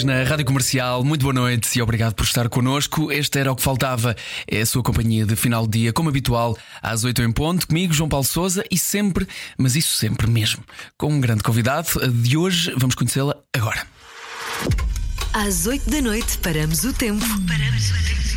Juntos na Rádio Comercial, muito boa noite e obrigado por estar connosco. Este era o que faltava, é a sua companhia de final de dia, como habitual, às 8 em ponto, comigo, João Paulo Souza, e sempre, mas isso sempre mesmo, com um grande convidado. De hoje vamos conhecê-la agora. Às 8 da noite paramos o tempo. Paramos o tempo.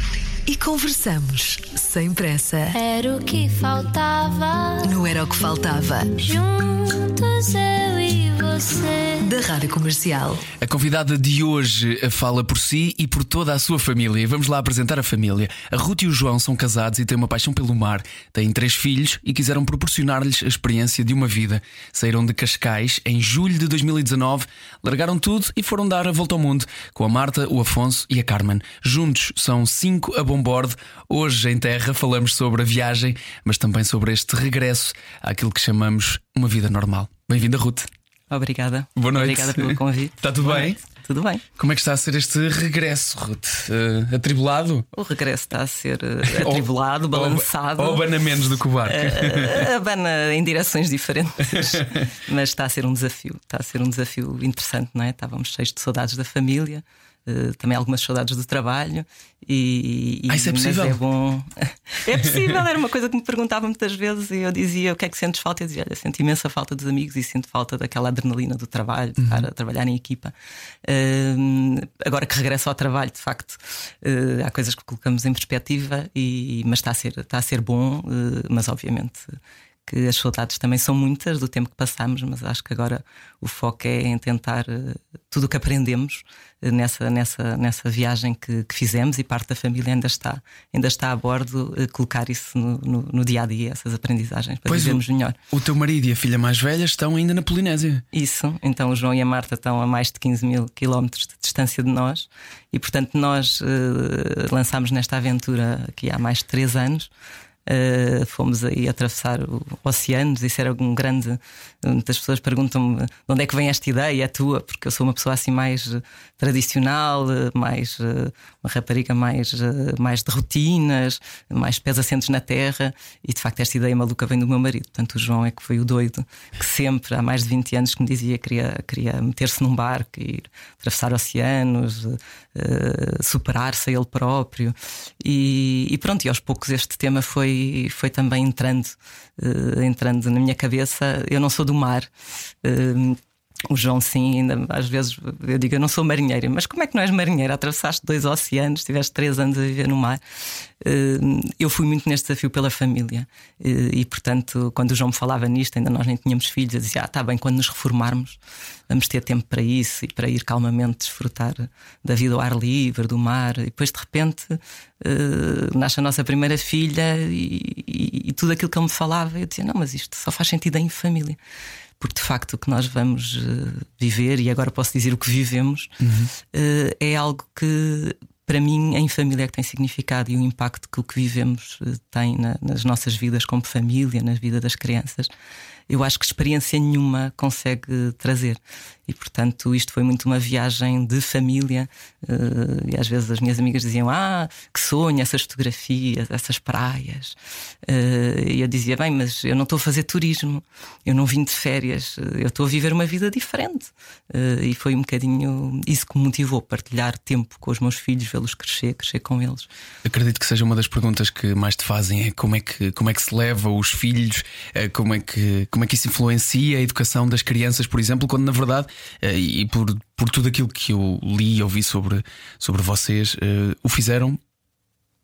E conversamos sem pressa. Era o que faltava. Não era o que faltava. Juntos eu e você. Da Rádio Comercial. A convidada de hoje fala por si e por toda a sua família. Vamos lá apresentar a família. A Ruth e o João são casados e têm uma paixão pelo mar. Têm três filhos e quiseram proporcionar-lhes a experiência de uma vida. Saíram de Cascais em julho de 2019, largaram tudo e foram dar a volta ao mundo com a Marta, o Afonso e a Carmen. Juntos são cinco a bom bordo. Hoje em terra falamos sobre a viagem, mas também sobre este regresso àquilo que chamamos uma vida normal. Bem-vinda, Ruth. Obrigada. Boa noite. Obrigada pelo convite. Está tudo Boa bem? noite. Tudo bem. Como é que está a ser este regresso, Ruth? Eh, atribulado? O regresso está a ser eh, atribulado, balançado. Ou, ou abana menos do que o barco? Eh, abana em direções diferentes, mas está a ser um desafio. Está a ser um desafio interessante, não é? Estávamos cheios de saudades da família, eh, também algumas saudades do trabalho. E, e- Ah, isso é mas possível? é bom. É possível, era uma coisa que me perguntavam muitas vezes e eu dizia o que é que sentes falta? Eu dizia, olha, sinto imensa falta dos amigos e sinto falta daquela adrenalina do trabalho, de Uhum. estar a trabalhar em equipa. Hum, agora que regresso ao trabalho, de facto, eh, há coisas que colocamos em perspectiva, e, mas está a ser, está a ser bom, eh, mas obviamente que as saudades também são muitas do tempo que passamos, mas acho que agora o foco é em tentar eh, tudo o que aprendemos eh, nessa, nessa, nessa viagem que, que fizemos e parte da família ainda está, ainda está a bordo, eh, colocar isso no, no, no dia a dia, essas aprendizagens, para Pois o, vivermos melhor. o teu marido e a filha mais velha estão ainda na Polinésia. Isso, então o João e a Marta estão a mais de 15 mil quilómetros de distância de nós e, portanto, nós eh, lançámos nesta aventura aqui há mais de 3 anos. Eh, fomos aí atravessar oceanos, isso era um grande. Muitas pessoas perguntam-me de onde é que vem esta ideia, é tua, porque eu sou uma pessoa assim mais eh, tradicional, eh, mais uma rapariga mais, mais de rotinas, mais pés assentos na terra, e de facto esta ideia maluca vem do meu marido. Portanto, o João é que foi o doido que sempre, há mais de 20 anos, que me dizia que queria, queria meter-se num barco, ir atravessar oceanos, eh, superar-se a ele próprio. E, e pronto, e aos poucos este tema foi, foi também entrando, eh, entrando na minha cabeça. Eu não sou do mar. O João, sim, ainda às vezes eu digo, eu não sou marinheira, mas como é que não és marinheira? Atravessaste dois oceanos, tiveste três anos a viver no mar. Eh, Eu fui muito neste desafio pela família Eh, e, portanto, quando o João me falava nisto, ainda nós nem tínhamos filhos, eu dizia: Ah, tá bem, quando nos reformarmos, vamos ter tempo para isso e para ir calmamente desfrutar da vida ao ar livre, do mar. E depois, de repente, eh, nasce a nossa primeira filha e, e- e tudo aquilo que ele me falava, eu dizia: Não, mas isto só faz sentido em família porque de facto o que nós vamos eh, viver, e agora posso dizer o que vivemos, eh, é algo que para mim em família é que tem significado e o impacto que o que vivemos eh, tem na- nas nossas vidas como família, na vida das crianças. Eu acho que experiência nenhuma consegue trazer. E portanto, isto foi muito uma viagem de família. eh, e às vezes as minhas amigas diziam: Ah, que sonho, essas fotografias, essas praias. Eh, e eu dizia: Bem, mas eu não estou a fazer turismo, eu não vim de férias, eu estou a viver uma vida diferente. Eh, e foi um bocadinho isso que me motivou partilhar tempo com os meus filhos, vê-los crescer, crescer com eles. Acredito que seja uma das perguntas que mais te fazem é como é que, como é que se leva os filhos, como é, que, como é que isso influencia a educação das crianças, por exemplo, quando na verdade, eh, e por, por tudo aquilo que eu li e ouvi sobre, sobre vocês, eh, o fizeram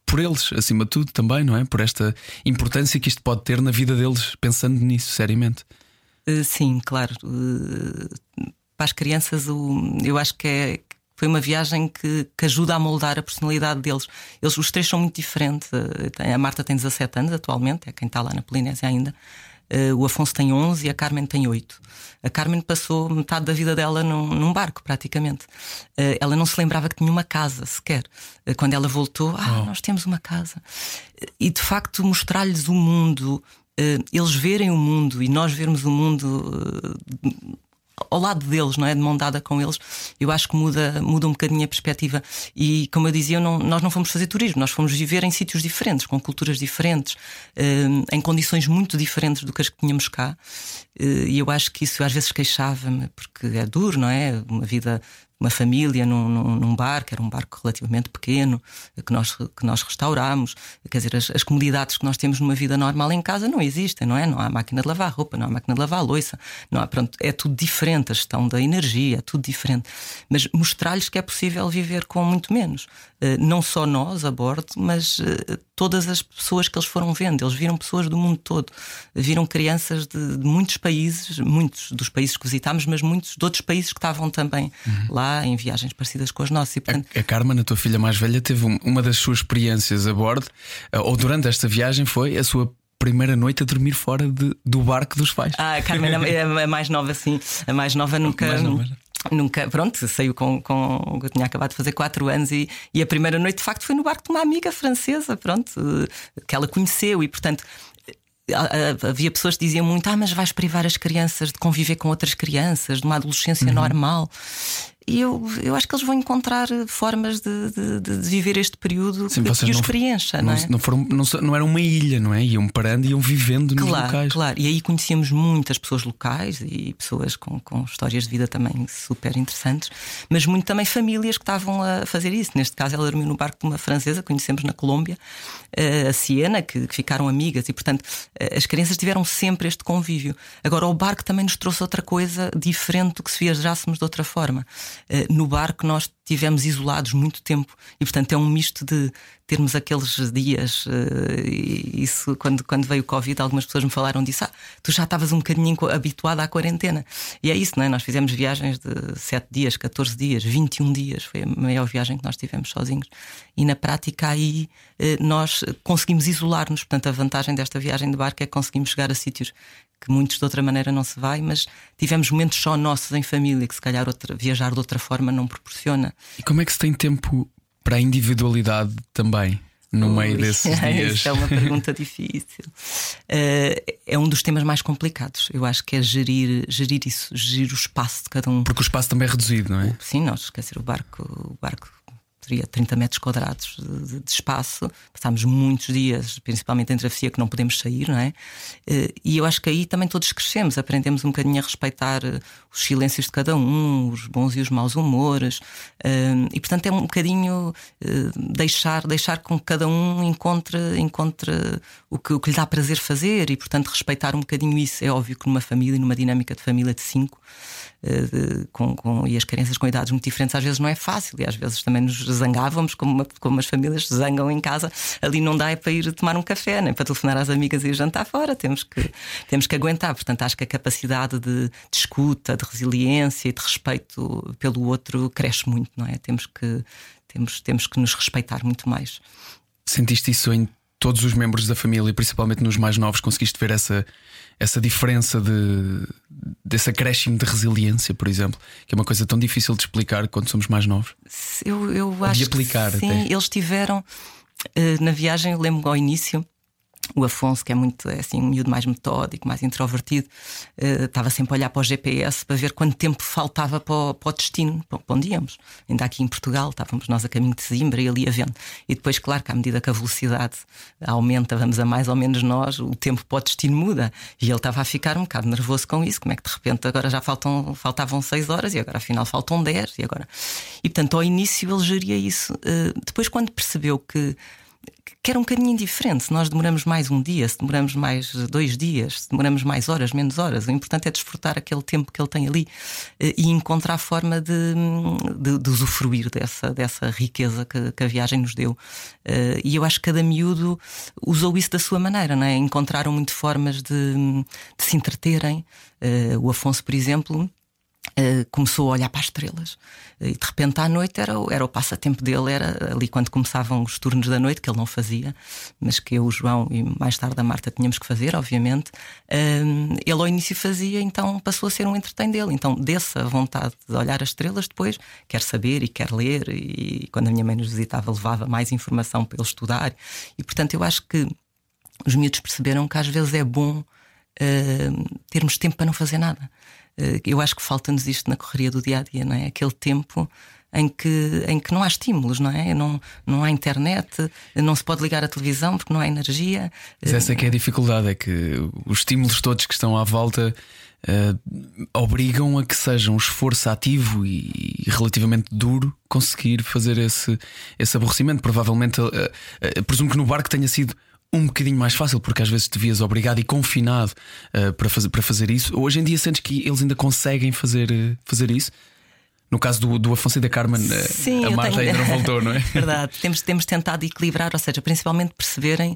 por eles, acima de tudo, também, não é? Por esta importância que isto pode ter na vida deles, pensando nisso seriamente. Eh, Sim, claro. Para as crianças, eu acho que é. Foi uma viagem que, que ajuda a moldar a personalidade deles. Eles, os três são muito diferentes. A Marta tem 17 anos atualmente, é quem está lá na Polinésia ainda. Eh, o Afonso tem 11 e a Carmen tem 8. A Carmen passou metade da vida dela num, num barco, praticamente. Eh, ela não se lembrava que tinha uma casa sequer. Eh, quando ela voltou, ah, nós temos uma casa. E de facto, mostrar-lhes o mundo eles verem o mundo e nós vermos o mundo ao lado deles, não é? De mão dada com eles, eu acho que muda, muda um bocadinho a perspectiva. E como eu dizia, não, nós não fomos fazer turismo, nós fomos viver em sítios diferentes, com culturas diferentes, eh, em condições muito diferentes do que as que tínhamos cá. Eh, e eu acho que isso às vezes queixava-me, porque é duro, não é? Uma vida uma família num, num, num, barco, era um barco relativamente pequeno, que nós, que nós restaurámos. Quer dizer, as, as, comodidades que nós temos numa vida normal em casa não existem, não é? Não há máquina de lavar roupa, não há máquina de lavar louça, não há, pronto, é tudo diferente, a gestão da energia, é tudo diferente. Mas mostrar-lhes que é possível viver com muito menos. Uh, não só nós a bordo, mas uh, todas as pessoas que eles foram vendo. Eles viram pessoas do mundo todo, viram crianças de, de muitos países, muitos dos países que visitámos, mas muitos de outros países que estavam também uhum. lá em viagens parecidas com as nossas. E, portanto... a, a Carmen, a tua filha mais velha, teve uma das suas experiências a bordo, eh, ou durante esta viagem, foi a sua primeira noite a dormir fora de, do barco dos pais. Ah, a Carmen é a mais nova, sim. A mais nova nunca. Mais nova. Nunca, pronto, saiu com, com. Eu tinha acabado de fazer 4 anos e, e a primeira noite de facto foi no barco de uma amiga francesa, pronto, que ela conheceu e portanto havia pessoas que diziam muito: Ah, mas vais privar as crianças de conviver com outras crianças, de uma adolescência uhum. normal. E eu, eu acho que eles vão encontrar formas de, de, de viver este período Sim, que, que os preencha, não, não, é? Não, foram, não, não era uma ilha, não é? Iam parando e iam vivendo nos claro, locais. Claro, e aí conhecíamos muitas pessoas locais e pessoas com, com histórias de vida também super interessantes, mas muito também famílias que estavam a fazer isso. Neste caso, ela dormiu no barco de uma francesa, conhecemos na Colômbia, eh, a Siena, que, que ficaram amigas, e portanto eh, as crianças tiveram sempre este convívio. Agora, o barco também nos trouxe outra coisa diferente do que se viajássemos de outra forma. Eh, no barco nós tivemos isolados muito tempo e, portanto, é um misto de termos aqueles dias. Uh, isso, quando, quando veio o Covid, algumas pessoas me falaram disso. Ah, tu já estavas um bocadinho habituada à quarentena. E é isso, não é? Nós fizemos viagens de 7 dias, 14 dias, 21 dias. Foi a maior viagem que nós tivemos sozinhos. E na prática, aí uh, nós conseguimos isolar-nos. Portanto, a vantagem desta viagem de barco é que conseguimos chegar a sítios que muitos de outra maneira não se vai, mas tivemos momentos só nossos em família, que se calhar outra, viajar de outra forma não proporciona. E como é que se tem tempo para a individualidade também? No Ui, meio desses dias? Isso é uma pergunta difícil. Uh, é um dos temas mais complicados. Eu acho que é gerir, gerir isso, gerir o espaço de cada um. Porque o espaço também é reduzido, não é? Sim, nós, quer dizer, o barco, o barco teria 30 metros quadrados de, de, espaço. Passámos muitos dias, principalmente em travessia, que não podemos sair, não é? Eh, e eu acho que aí também todos crescemos, aprendemos um bocadinho a respeitar eh, os silêncios de cada um, os bons e os maus humores. Eh, e portanto é um bocadinho deixar, deixar com que cada um encontre, encontre o, que, o que lhe dá prazer fazer e, portanto, respeitar um bocadinho isso. É óbvio que numa família, numa dinâmica de família de cinco, de, com, com, e as crianças com idades muito diferentes, às vezes não é fácil, e às vezes também nos zangávamos, como, uma, como as famílias zangam em casa. Ali não dá é para ir tomar um café, nem para telefonar às amigas e jantar fora. Temos que, temos que aguentar. Portanto, acho que a capacidade de, de escuta, de resiliência e de respeito pelo outro cresce muito, não é? Temos que, temos, temos que nos respeitar muito mais. Sentiste isso em todos os membros da família, principalmente nos mais novos, conseguiste ver essa, essa diferença de, desse acréscimo de resiliência, por exemplo, que é uma coisa tão difícil de explicar quando somos mais novos? Eu, eu acho de aplicar que sim, até. eles tiveram eh, na viagem, eu lembro ao início o Afonso, que é muito é assim, um miúdo mais metódico, mais introvertido, uh, estava sempre a olhar para o GPS para ver quanto tempo faltava para o, para o destino, para onde íamos. Ainda aqui em Portugal, estávamos nós a caminho de Zimbra e ali a vendo. E depois, claro, que à medida que a velocidade aumenta, vamos a mais ou menos nós, o tempo para o destino muda. E ele estava a ficar um bocado nervoso com isso. Como é que de repente agora já faltam, faltavam 6 horas e agora afinal faltam 10 e agora. E portanto, ao início ele geria isso. Uh, depois, quando percebeu que que era um bocadinho indiferente se nós demoramos mais um dia, se demoramos mais dois dias, se demoramos mais horas, menos horas. O importante é desfrutar aquele tempo que ele tem ali eh, e encontrar forma de, de, de usufruir dessa, dessa riqueza que, que, a viagem nos deu. Eh, e eu acho que cada miúdo usou isso da sua maneira, não é? encontraram muito formas de, de se entreterem. Eh, o Afonso, por exemplo, Uh, começou a olhar para as estrelas e de repente à noite era, era o passatempo dele, era ali quando começavam os turnos da noite, que ele não fazia, mas que eu, o João e mais tarde a Marta tínhamos que fazer, obviamente. Uh, ele ao início fazia, então passou a ser um entretém dele. Então, dessa vontade de olhar as estrelas, depois quer saber e quer ler, e quando a minha mãe nos visitava, levava mais informação para ele estudar, e portanto eu acho que os miúdos perceberam que às vezes é bom uh, termos tempo para não fazer nada. Uh, eu acho que falta-nos isto na correria do dia a dia, não é? Aquele tempo em que, em que não há estímulos, não é? Não, não há internet, não se pode ligar a televisão porque não há energia. Mas essa é que é a dificuldade, é que os estímulos todos que estão à volta uh, obrigam a que seja um esforço ativo e, e relativamente duro conseguir fazer esse, esse aborrecimento. Provavelmente, uh, uh, presumo que no barco tenha sido um bocadinho mais fácil, porque às vezes te vias obrigado e confinado uh, para, fazer, para fazer isso. Hoje em dia sentes que eles ainda conseguem fazer, uh, fazer isso? No caso do, do Afonso e da Carmen, Sim, a Marta tenho... ainda não voltou, não é? Verdade, temos, temos tentado equilibrar, ou seja, principalmente perceberem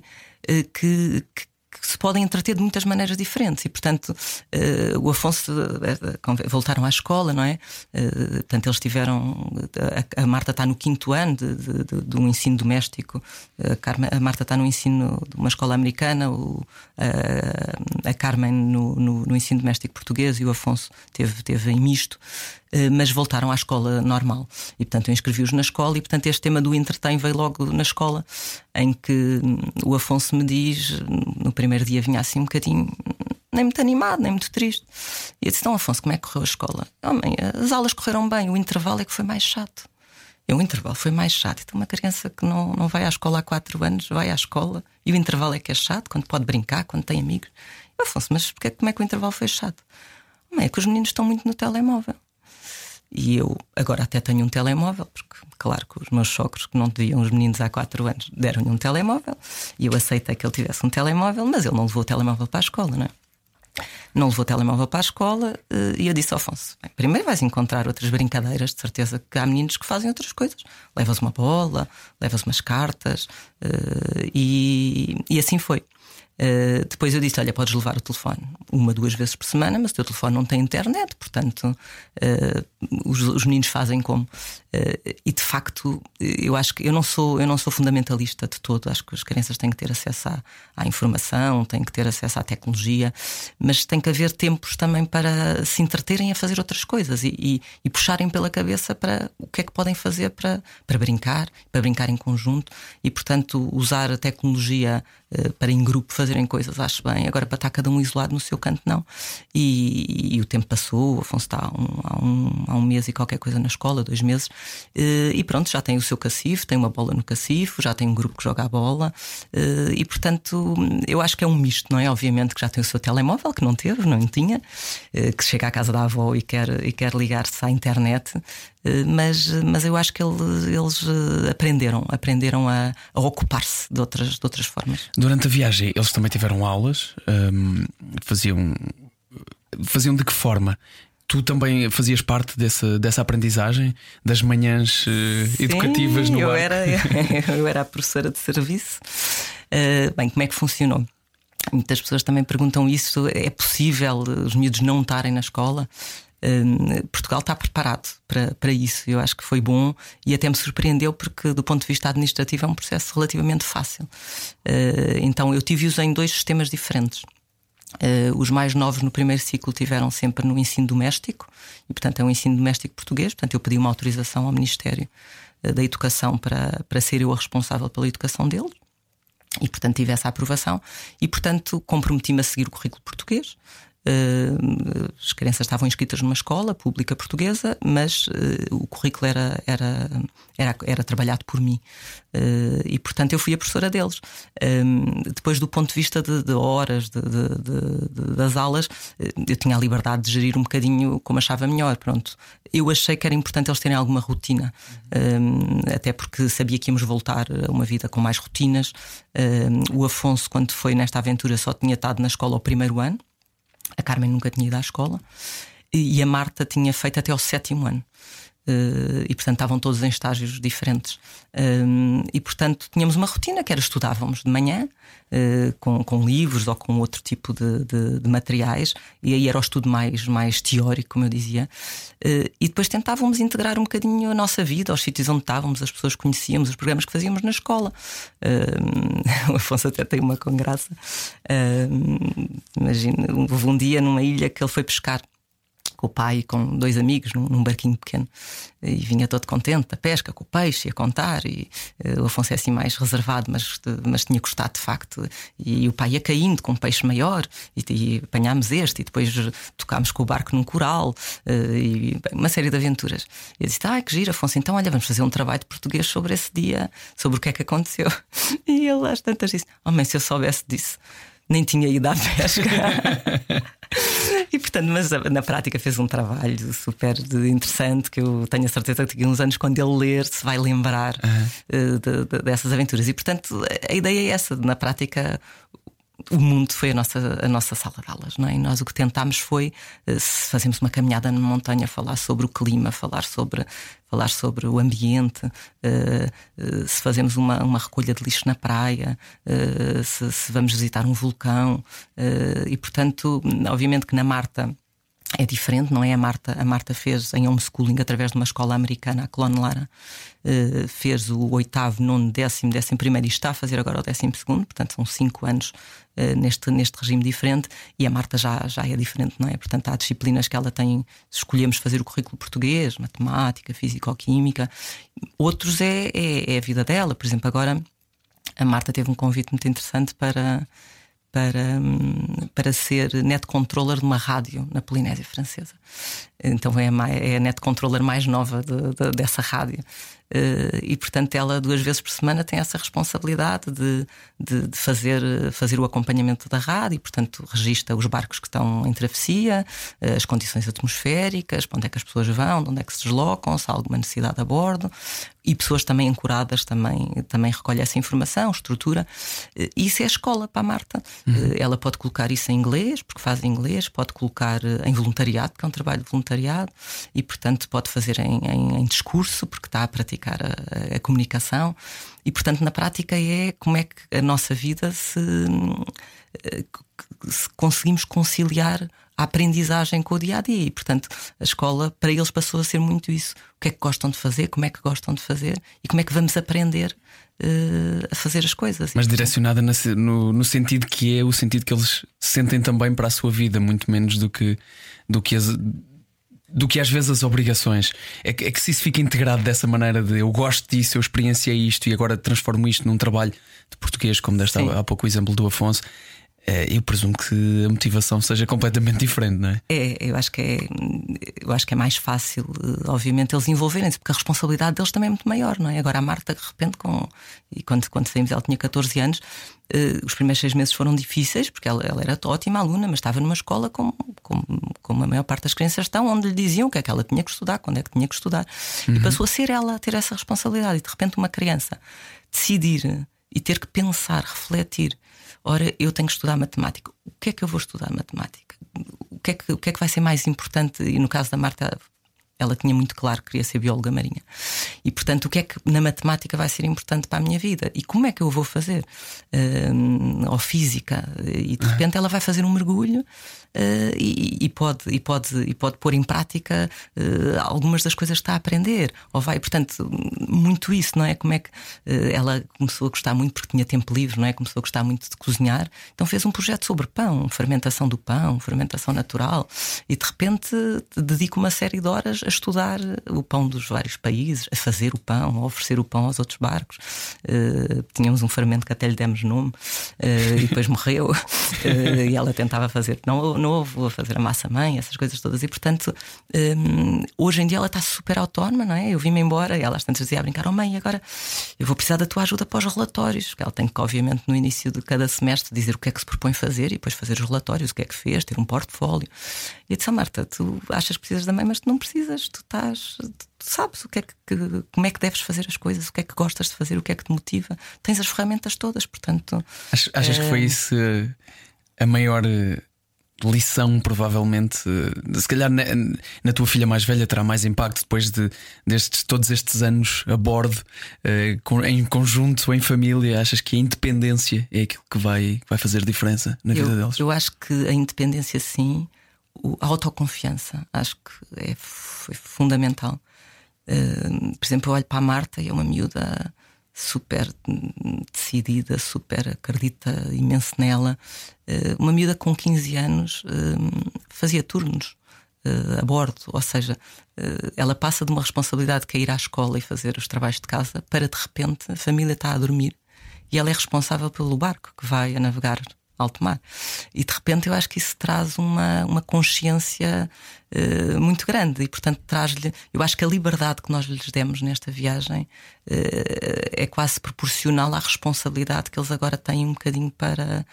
uh, que, que que se podem entreter de muitas maneiras diferentes. E, portanto, uh, o Afonso uh, voltaram à escola, não é? Portanto, eles tiveram. A, a Marta está no quinto ano de, de, de, de um ensino doméstico, a, Carmen, a, Marta está no ensino de uma escola americana, o, a, a Carmen no, no, no, ensino doméstico português e o Afonso teve, teve em misto. Eh, mas voltaram à escola normal. E, portanto, eu inscrevi-os na escola e, portanto, este tema do entretém veio logo na escola, em que hum, o Afonso me diz, no primeiro dia vinha assim um bocadinho nem muito animado, nem muito triste. E eu disse: Então, Afonso, como é que correu a escola? Homem, as aulas correram bem, o intervalo é que foi mais chato. E o intervalo foi mais chato. Então, uma criança que não, não vai à escola há quatro anos, vai à escola e o intervalo é que é chato, quando pode brincar, quando tem amigos. Eu, Afonso, mas porque, como é que o intervalo foi chato? Homem, é que os meninos estão muito no telemóvel. E eu agora até tenho um telemóvel, porque, claro, que os meus sogros, que não deviam os meninos há 4 anos, deram-lhe um telemóvel. E eu aceitei que ele tivesse um telemóvel, mas ele não levou o telemóvel para a escola, não é? Não levou o telemóvel para a escola eh, e eu disse ao Afonso: primeiro vais encontrar outras brincadeiras, de certeza que há meninos que fazem outras coisas. Levas uma bola, levas umas cartas, eh, e, e assim foi. Uh, depois eu disse: Olha, podes levar o telefone uma, duas vezes por semana, mas o teu telefone não tem internet, portanto, uh, os, os, meninos fazem como. Uh, e de facto, eu acho que eu não sou eu não sou fundamentalista de todo. Acho que as crianças têm que ter acesso à, à informação, têm que ter acesso à tecnologia, mas tem que haver tempos também para se entreterem a fazer outras coisas e, e, e puxarem pela cabeça para o que é que podem fazer para, para brincar, para brincar em conjunto e, portanto, usar a tecnologia para em grupo fazerem coisas, acho bem. Agora, para estar cada um isolado no seu canto, não. E, e o tempo passou, o Afonso está há um, há, um, há um mês e qualquer coisa na escola, dois meses, eh, e pronto, já tem o seu cacifo, tem uma bola no cacifo, já tem um grupo que joga a bola, eh, e portanto, eu acho que é um misto, não é? Obviamente que já tem o seu telemóvel, que não teve, não tinha, eh, que chega à casa da avó e quer, e quer ligar-se à internet, mas, mas eu acho que eles, eles aprenderam, aprenderam a, a ocupar-se de outras, de outras formas. Durante a viagem, eles também tiveram aulas, um, faziam, faziam de que forma? Tu também fazias parte dessa, dessa aprendizagem das manhãs uh, Sim, educativas no eu ar? Era, eu era a professora de serviço. Uh, bem, como é que funcionou? Muitas pessoas também perguntam isso: é possível os miúdos não estarem na escola? Portugal está preparado para, para isso. Eu acho que foi bom e até me surpreendeu porque, do ponto de vista administrativo, é um processo relativamente fácil. Uh, então, eu tive-os em dois sistemas diferentes. Uh, os mais novos no primeiro ciclo tiveram sempre no ensino doméstico, e portanto é um ensino doméstico português. Portanto, eu pedi uma autorização ao Ministério uh, da Educação para, para ser eu a responsável pela educação deles, e portanto tive essa aprovação, e portanto comprometi-me a seguir o currículo português. Uh, as crianças estavam inscritas numa escola pública portuguesa, mas uh, o currículo era, era, era, era trabalhado por mim. Uh, e, portanto, eu fui a professora deles. depois, do ponto de vista de, de horas de, de, das aulas, eu tinha a liberdade de gerir um bocadinho como achava melhor. Pronto. Eu achei que era importante eles terem alguma rotina, até porque sabia que íamos voltar a uma vida com mais rotinas. o Afonso, quando foi nesta aventura, só tinha estado na escola o primeiro ano. A Carmen nunca tinha ido à escola e a Marta tinha feito até ao sétimo ano. Uh, e portanto estavam todos em estágios diferentes. Uh, e portanto tínhamos uma rotina que era estudávamos de manhã uh, com, com, livros ou com outro tipo de, de, de, materiais, e aí era o estudo mais, mais teórico, como eu dizia. e depois tentávamos integrar um bocadinho a nossa vida, aos sítios onde estávamos, as pessoas que conhecíamos, os programas que fazíamos na escola. o Afonso até tem uma com graça. imagina, houve um dia numa ilha que ele foi pescar com o pai com dois amigos num, num, barquinho pequeno e vinha todo contente da pesca, com o peixe, a contar. E uh, o Afonso é assim mais reservado, mas, mas tinha gostado de facto. E, e o pai ia caindo com um peixe maior e, e apanhámos este, e depois tocámos com o barco num coral uh, e bem, uma série de aventuras. E eu disse: Ah, que gira, Afonso, então olha, vamos fazer um trabalho de português sobre esse dia, sobre o que é que aconteceu. E ele às tantas disse: Oh, mãe, se eu soubesse disso nem tinha ido à pesca. e portanto, mas na prática fez um trabalho super interessante que eu tenho a certeza que daqui a uns anos, quando ele ler, se vai lembrar uhum. de, de, dessas aventuras. E portanto, a ideia é essa: na prática, o mundo foi a nossa, a nossa sala de aulas, não é? E nós o que tentámos foi, eh, se fazemos uma caminhada na montanha, falar sobre o clima, falar sobre, falar sobre o ambiente, uh, uh, se fazemos uma, uma recolha de lixo na praia, se, se, vamos visitar um vulcão. e, portanto, obviamente que na Marta é diferente, não é? A Marta, a Marta fez em homeschooling através de uma escola americana, a Clone Lara, fez o oitavo, nono, décimo, décimo primeiro e está a fazer agora o décimo segundo, portanto são cinco anos uh, neste, neste regime diferente e a Marta já, já é diferente, não é? Portanto há disciplinas que ela tem, escolhemos fazer o currículo português, matemática, físico-química, outros é, é, é a vida dela, por exemplo, agora a Marta teve um convite muito interessante para para, para ser net controller de uma rádio na Polinésia Francesa. Então é a, é a net controller mais nova de, de, dessa rádio. Uh, e portanto ela duas vezes por semana tem essa responsabilidade de, de, de, fazer, fazer o acompanhamento da rádio e portanto registra os barcos que estão em travessia, uh, as condições atmosféricas, para onde é que as pessoas vão, de onde é que se deslocam, se há alguma necessidade a bordo e pessoas também ancoradas também, também recolhe essa informação, estrutura. Uh, isso é a escola para a Marta. Uhum. ela pode colocar isso em inglês, porque faz em inglês, pode colocar em voluntariado, que é um trabalho de voluntariado, e portanto pode fazer em, em, em discurso, porque está a praticar praticar a, a, comunicação e, portanto, na prática é como é que a nossa vida se, eh, se conseguimos conciliar a aprendizagem com o dia a dia. E, portanto, a escola para eles passou a ser muito isso. O que é que gostam de fazer, como é que gostam de fazer e como é que vamos aprender uh, a fazer as coisas. Mas direcionada no, no, sentido que é o sentido que eles sentem também para a sua vida, muito menos do que, do que as do que às vezes as obrigações. É que, é que se isso fica integrado dessa maneira de eu gosto disso, eu experienciei isto e agora transformo isto num trabalho de português, como deste há, há pouco o exemplo do Afonso, eu presumo que a motivação seja completamente diferente, não é? É, eu acho que é, eu acho que é mais fácil, eh, obviamente, eles envolverem-se, porque a responsabilidade deles também é muito maior, não é? Agora a Marta, de repente, com, e quando, quando saímos, ela tinha 14 anos, uh, os primeiros seis meses foram difíceis, porque ela, ela era ótima aluna, mas estava numa escola como, como, como a maior parte das crianças estão, onde lhe diziam o que é que ela tinha que estudar, quando é que tinha que estudar. Uhum. E passou a ser ela a ter essa responsabilidade. E de repente, uma criança decidir e ter que pensar, refletir Ora, eu tenho que estudar matemática. O que é que eu vou estudar matemática? O que é que, o que, é que vai ser mais importante? E no caso da Marta, ela tinha muito claro que queria ser bióloga marinha. E, portanto, o que é que na matemática vai ser importante para a minha vida? E como é que eu vou fazer? Uh, ou física. E de repente ela vai fazer um mergulho uh, e, e, pode, e, pode, e pode pôr em prática uh, algumas das coisas que está a aprender. Ou vai, portanto, muito isso, não é? Como é que uh, ela começou a gostar muito porque tinha tempo livre, não é? Começou a gostar muito de cozinhar, então fez um projeto sobre pão, fermentação do pão, fermentação natural, e de repente dedica uma série de horas a estudar o pão dos vários países, a fazer o pão, a oferecer o pão aos outros barcos. tínhamos um fermento que até lhe demos nome e depois morreu, e ela tentava fazer. Não, novo, a fazer a massa mãe, essas coisas todas. E portanto, um, hoje em dia ela está super autónoma, não é? Eu vim-me embora e ela às tantas dizia a brincar: Oh mãe, agora eu vou precisar da tua ajuda para os relatórios. Porque ela tem que, obviamente, no início de cada semestre dizer o que é que se propõe fazer e depois fazer os relatórios, o que é que fez, ter um portfólio. E eu disse: oh, Marta, tu achas que precisas da mãe, mas tu não precisas, tu estás. Tu sabes o que é que, como é que deves fazer as coisas, o que é que gostas de fazer, o que é que te motiva. Tens as ferramentas todas, portanto. Achas, achas é... que foi eh, isso a maior eh, lição, provavelmente. Eh, se calhar na, na, tua filha mais velha terá mais impacto depois de destes, todos estes anos a bordo, em conjunto, em família. Achas que a independência é aquilo que vai, vai fazer diferença na eu, vida deles? Eu acho que a independência, sim, a autoconfiança, acho que é, foi fundamental. Uh, por exemplo, eu olho para a Marta e é uma miúda super decidida, super acredita imenso nela. Eh, uma miúda com 15 anos eh, fazia turnos uh, a bordo, ou seja, uh, ela passa de uma responsabilidade que é ir à escola e fazer os trabalhos de casa para de repente a família está a dormir e ela é responsável pelo barco que vai a navegar alto mar. E de repente eu acho que isso traz uma, uma consciência uh, muito grande e, portanto, traz-lhe. Eu acho que a liberdade que nós lhes demos nesta viagem uh, é quase proporcional à responsabilidade que eles agora têm um bocadinho para.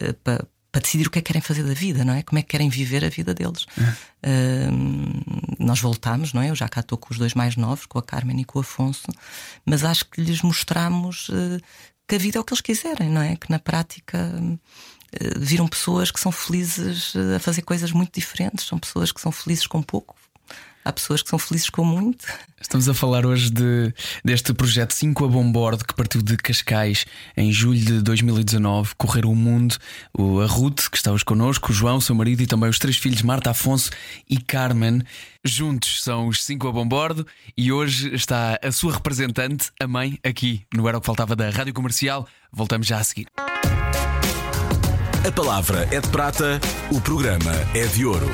Uh, para para decidir o que é que querem fazer da vida, não é? Como é que querem viver a vida deles. É. nós voltámos, não é? Eu já cá estou com os dois mais novos, com a Carmen e com o Afonso, mas acho que lhes mostramos uh, que a vida é o que eles quiserem, não é? Que na prática uh, viram pessoas que são felizes uh, a fazer coisas muito diferentes, são pessoas que são felizes com pouco, Há pessoas que são felizes com muito. Estamos a falar hoje de, deste projeto 5 a Bombordo que partiu de Cascais em julho de 2019, correr o mundo. O, a Ruth, que está hoje connosco, o João, seu marido, e também os três filhos, Marta, Afonso e Carmen. Juntos são os 5 a Bombordo e hoje está a sua representante, a mãe, aqui no Era o que Faltava da Rádio Comercial. Voltamos já a seguir. A palavra é de prata, o programa é de ouro.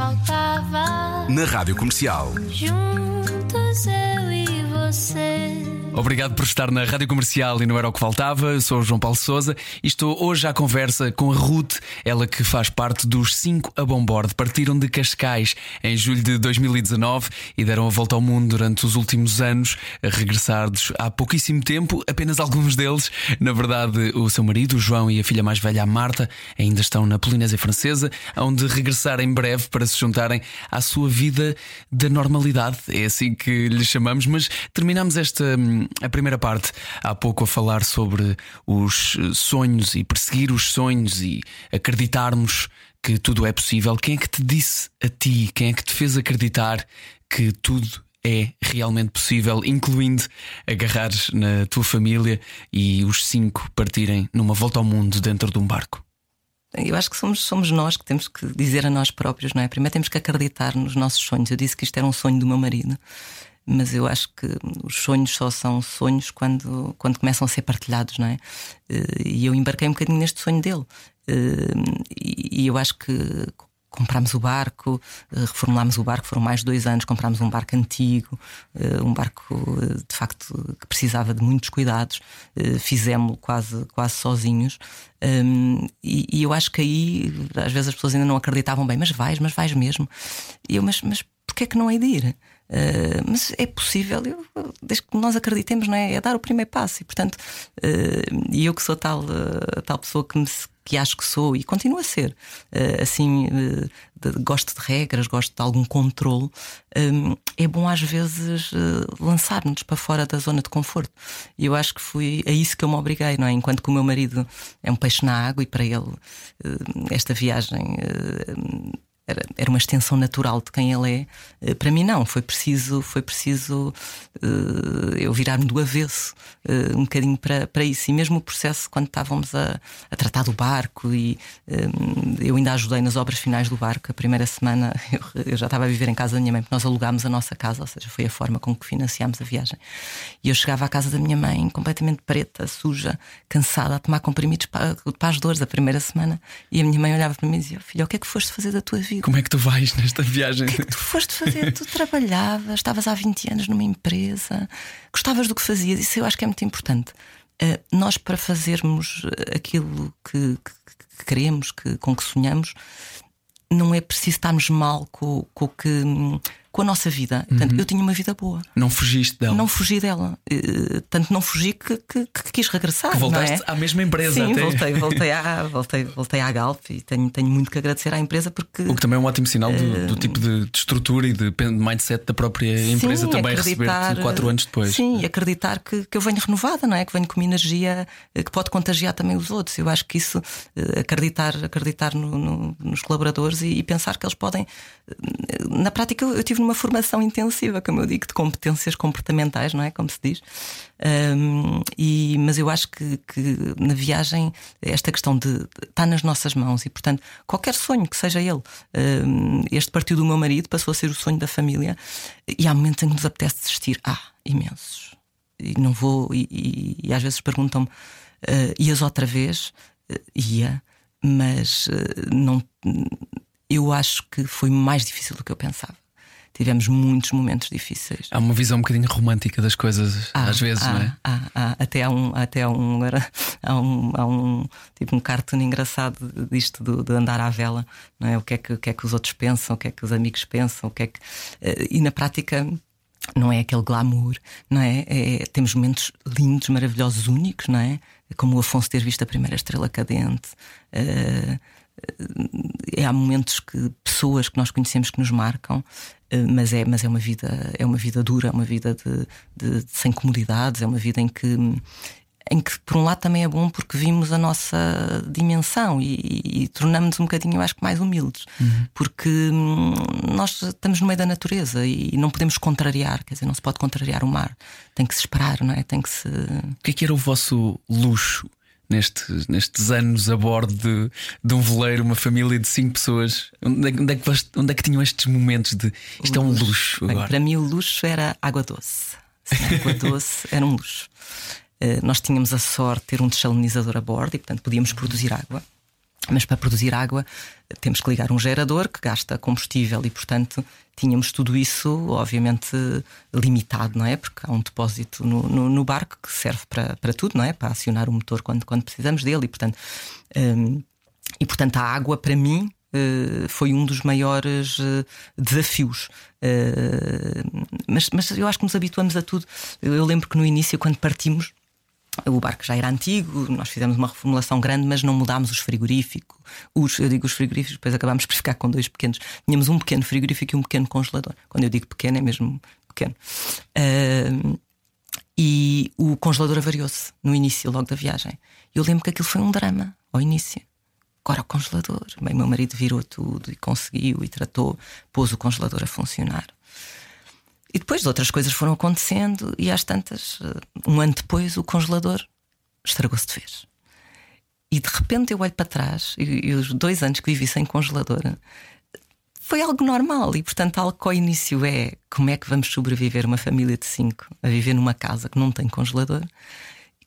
Faltava. Na Rádio Comercial. Juntos eu e você. Obrigado por estar na Rádio Comercial e não era o que faltava. Eu sou o João Paulo Souza e estou hoje à conversa com a Ruth, ela que faz parte dos 5 a Bombordo. Partiram de Cascais em julho de 2019 e deram a volta ao mundo durante os últimos anos, regressados há pouquíssimo tempo, apenas alguns deles. Na verdade, o seu marido, o João, e a filha mais velha, a Marta, ainda estão na Polinésia Francesa, onde regressar em breve para se juntarem à sua vida da normalidade. É assim que lhe chamamos, mas terminamos esta hum, a primeira parte, há pouco a falar sobre os sonhos e perseguir os sonhos e acreditarmos que tudo é possível. Quem é que te disse a ti? Quem é que te fez acreditar que tudo é realmente possível, incluindo agarrares na tua família e os cinco partirem numa volta ao mundo dentro de um barco? Eu acho que somos, somos nós que temos que dizer a nós próprios, não é? Primeiro temos que acreditar nos nossos sonhos. Eu disse que isto era um sonho do meu marido mas eu acho que os sonhos só são sonhos quando, quando começam a ser partilhados, não é? Eh, e eu embarquei um bocadinho neste sonho dele. Eh, e eu acho que comprámos o barco, eh, reformulámos o barco, foram mais de dois anos, comprámos um barco antigo, um barco de facto que precisava de muitos cuidados, fizemos-lo quase, quase sozinhos. E eu acho que aí às vezes as pessoas ainda não acreditavam bem, mas vais, mas vais mesmo. E eu, mas, mas porquê é que não hei de ir? Uh, mas é possível, eu, desde que nós acreditemos, não é? É dar o primeiro passo. E, portanto, uh, e eu que sou tal, uh, tal pessoa que, me, que acho que sou e continuo a ser, assim, gosto de regras, gosto de algum controle, é bom às vezes lançar-nos para fora da zona de conforto. E eu acho que foi a isso que eu me obriguei, não é? Enquanto que o meu marido é um peixe na água e para ele esta viagem era, era uma extensão natural de quem ele é. Eh, para mim, não. Foi preciso, foi preciso uh, eu virar-me do avesso uh, um bocadinho para, para isso. E mesmo o processo, quando estávamos a, a tratar do barco, e eu ainda ajudei nas obras finais do barco. A primeira semana eu, eu, já estava a viver em casa da minha mãe, porque nós alugámos a nossa casa, ou seja, foi a forma com que financiámos a viagem. E eu chegava à casa da minha mãe completamente preta, suja, cansada, a tomar comprimidos para, para as dores a primeira semana. E a minha mãe olhava para mim e dizia: Filho, o que é que foste fazer da tua vida? Como é que tu vais nesta viagem? O que é que tu foste fazer? tu trabalhavas, estavas há 20 anos numa empresa, gostavas do que fazias, isso eu acho que é muito importante. Uh, nós, para fazermos aquilo que, que, que queremos, que, com que sonhamos, não é preciso estarmos mal com, com o que com a nossa vida. Portanto, uhum. eu tinha uma vida boa. Não fugiste dela? Não fugi dela. Uh, tanto não fugi que, que, que quis regressar. Que voltaste é? à mesma empresa. Sim, até. voltei, voltei, à, voltei, voltei à Galp e tenho, tenho muito que agradecer à empresa porque. O que também é um ótimo sinal do, do tipo de, de, estrutura e de mindset da própria empresa sim, também receber-te quatro anos depois. Sim, e acreditar que, que eu venho renovada, não é? Que venho com uma energia eh, que pode contagiar também os outros. Eu acho que isso, acreditar, acreditar no, no, nos colaboradores e, e, pensar que eles podem. Na prática, eu, eu tive numa formação intensiva, como eu digo, de competências comportamentais, não é? Como se diz. Um, e, mas eu acho que, que, na viagem esta questão de, está nas nossas mãos e, portanto, qualquer sonho que seja ele, um, este partiu do meu marido passou a ser o sonho da família e há momentos em que nos apetece desistir. Ah, imensos. E não vou, e, e, e às vezes perguntam-me: uh, ias outra vez? Uh, ia, mas uh, não eu acho que foi mais difícil do que eu pensava. Tivemos muitos momentos difíceis. Há uma visão um bocadinho romântica das coisas, Ah, às vezes, ah, não é? ah, ah. até há um, até há um, era- há um, há um tipo um cartoon engraçado disto do, de andar à vela, não é? O que é que, o que é que os outros pensam, o que é que os amigos pensam, o que é que eh, e na prática não é aquele glamour, não é? É- Temos momentos lindos, maravilhosos, únicos, não é? Como o Afonso ter visto a primeira estrela cadente. eh, é, há momentos que pessoas que nós conhecemos que nos marcam, mas é, mas é uma vida é uma vida dura, é uma vida de, de- de- sem comodidades, é uma vida em que em que por um lado também é bom porque vimos a nossa dimensão e, e, e tornamos-nos um bocadinho, acho que mais humildes, porque hum, nós estamos no meio da natureza e não podemos contrariar, quer dizer, não se pode contrariar o mar, tem que se esperar, não é? Tem que se O que é que era o vosso luxo nestes, nestes anos a bordo de, de um veleiro, uma família de cinco pessoas? Onde é, que- onde é que, onde é que tinham estes momentos de isto é um luxo Bem, agora? para mim o luxo era água doce. Água doce era um luxo. Eh, nós tínhamos a sorte de ter um desalinizador a bordo e, portanto, podíamos produzir água. Mas para produzir água temos que ligar um gerador que gasta combustível e, portanto, tínhamos tudo isso, obviamente, limitado, não é? Porque há um depósito no, no- no barco que serve para, para tudo, não é? Para acionar o motor quando, quando precisamos dele e, portanto. hum, e portanto a água para mim eh, foi um dos maiores eh, desafios. Eh, mas, mas eu acho que nos habituamos a tudo. Eu lembro que no início, quando partimos, o barco já era antigo, nós fizemos uma reformulação grande, mas não mudámos os frigoríficos. Os, eu digo os frigoríficos, depois acabámos por ficar com dois pequenos. Tínhamos um pequeno frigorífico e um pequeno congelador. Quando eu digo pequeno, é mesmo pequeno. Ah, e o congelador avariou-se no início, logo da viagem. Eu lembro que aquilo foi um drama ao início. Agora o congelador. Bem, meu marido virou tudo e conseguiu e tratou, pôs o congelador a funcionar. E depois outras coisas foram acontecendo e às tantas, eh, um ano depois, o congelador estragou-se de vez. E de repente eu olho para trás e, e os dois anos que vivi sem congelador foi algo normal e, portanto, algo que ao início é como é que vamos sobreviver uma família de cinco a viver numa casa que não tem congelador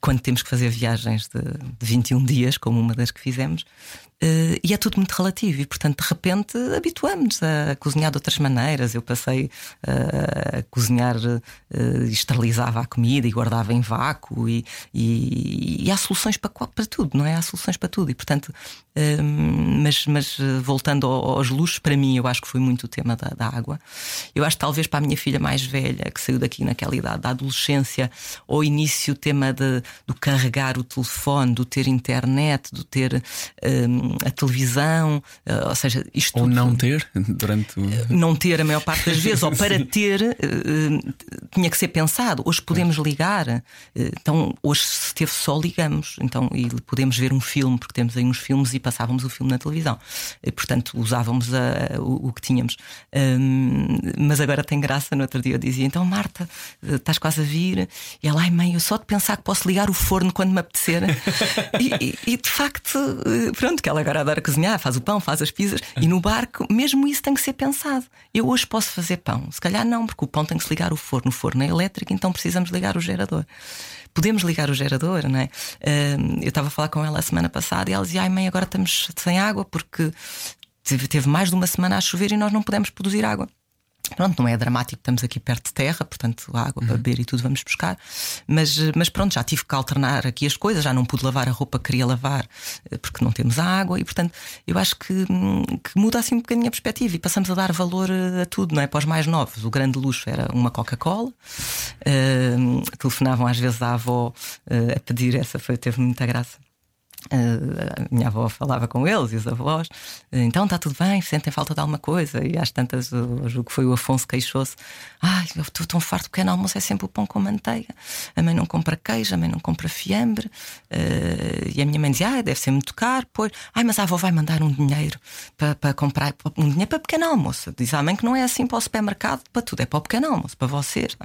quando temos que fazer viagens de, de 21 dias, como uma das que fizemos, eh, e é tudo muito relativo. E, portanto, de repente, habituamos a cozinhar de outras maneiras. Eu passei eh, a cozinhar e esterilizava a comida e guardava em vácuo, e, e- e há soluções para, para tudo, não é? Há soluções para tudo. E, portanto, mas, mas voltando ao- aos luxos, para mim, eu acho que foi muito o tema da, da água. Eu acho que talvez para a minha filha mais velha, que saiu daqui naquela idade da adolescência, ao início o tema de, do carregar o telefone, do ter internet, do ter hum, a televisão, eh, ou seja, isto Ou tudo- não ter durante o. não ter a maior parte das vezes, ou para ter, eh, eh, tinha que ser pensado. Hoje podemos ligar, eh, então hoje se teve só ligamos, então e podemos ver um filme, porque temos aí uns filmes e passávamos o filme na televisão. E, portanto, usávamos a- o, o que tínhamos. Hum, mas agora tem graça, no outro dia eu dizia, então Marta, eh, estás quase a vir, e ela, ai mãe, eu só de pensar que posso ligar o forno quando me apetecer. e, e- e, de facto, pronto, que ela agora adora cozinhar, faz o pão, faz as pizzas, e no barco, mesmo isso tem que ser pensado. Eu hoje posso fazer pão, se calhar não, porque o pão tem que se ligar o forno, o forno é elétrico, então precisamos ligar o gerador. Podemos ligar o gerador, não é? Eu estava a falar com ela a semana passada e ela dizia: Ai, mãe, agora estamos sem água porque teve mais de uma semana a chover e nós não podemos produzir água. Pronto, não é dramático, estamos aqui perto de terra, portanto, água para beber e tudo vamos buscar. Mas, mas pronto, já tive que alternar aqui as coisas, já não pude lavar a roupa que queria lavar eh, porque não temos água e, portanto, eu acho que, hum, que muda assim um bocadinho a perspectiva e passamos a dar valor eh, a tudo, não é? Para os mais novos, o grande luxo era uma Coca-Cola. Hum, telefonavam às vezes à avó eh, a pedir, essa foi, teve muita graça. A minha avó falava com eles e os avós, então está tudo bem, sentem falta de alguma coisa. E às tantas, o que foi o Afonso queixou-se: Ai, eu estou tão farto, o pequeno almoço é sempre o pão com manteiga. A mãe não compra queijo, a mãe não compra fiambre. Uh, e a minha mãe dizia: Ah, deve ser muito caro. Pois, ai, mas a avó vai mandar um dinheiro para, para comprar, um dinheiro para pequeno almoço. Diz à mãe que não é assim para o supermercado, para tudo, é para o pequeno almoço, para vocês.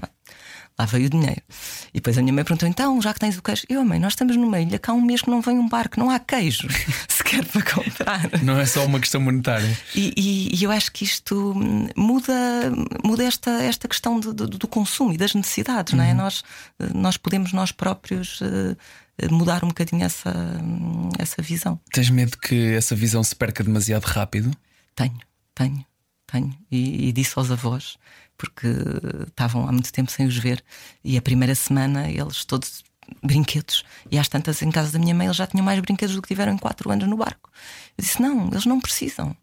Lá veio o dinheiro. E depois a minha mãe perguntou: então, já que tens o queijo, eu, mãe, nós estamos numa ilha que há um mês que não vem um barco, não há queijo sequer para comprar. Não é só uma questão monetária. E, e- e eu acho que isto hum, muda, muda esta, esta questão do, do- do consumo e das necessidades, não é? Nós, eh, nós podemos, nós próprios, eh, mudar um bocadinho essa, hum, essa visão. Tens medo que essa visão se perca demasiado rápido? tenho, tenho, tenho. E, e disse aos avós, porque estavam há muito tempo sem os ver, e a primeira semana eles todos brinquedos. E às tantas, em casa da minha mãe, eles já tinham mais brinquedos do que tiveram em quatro anos no barco. Eu disse: não, eles não precisam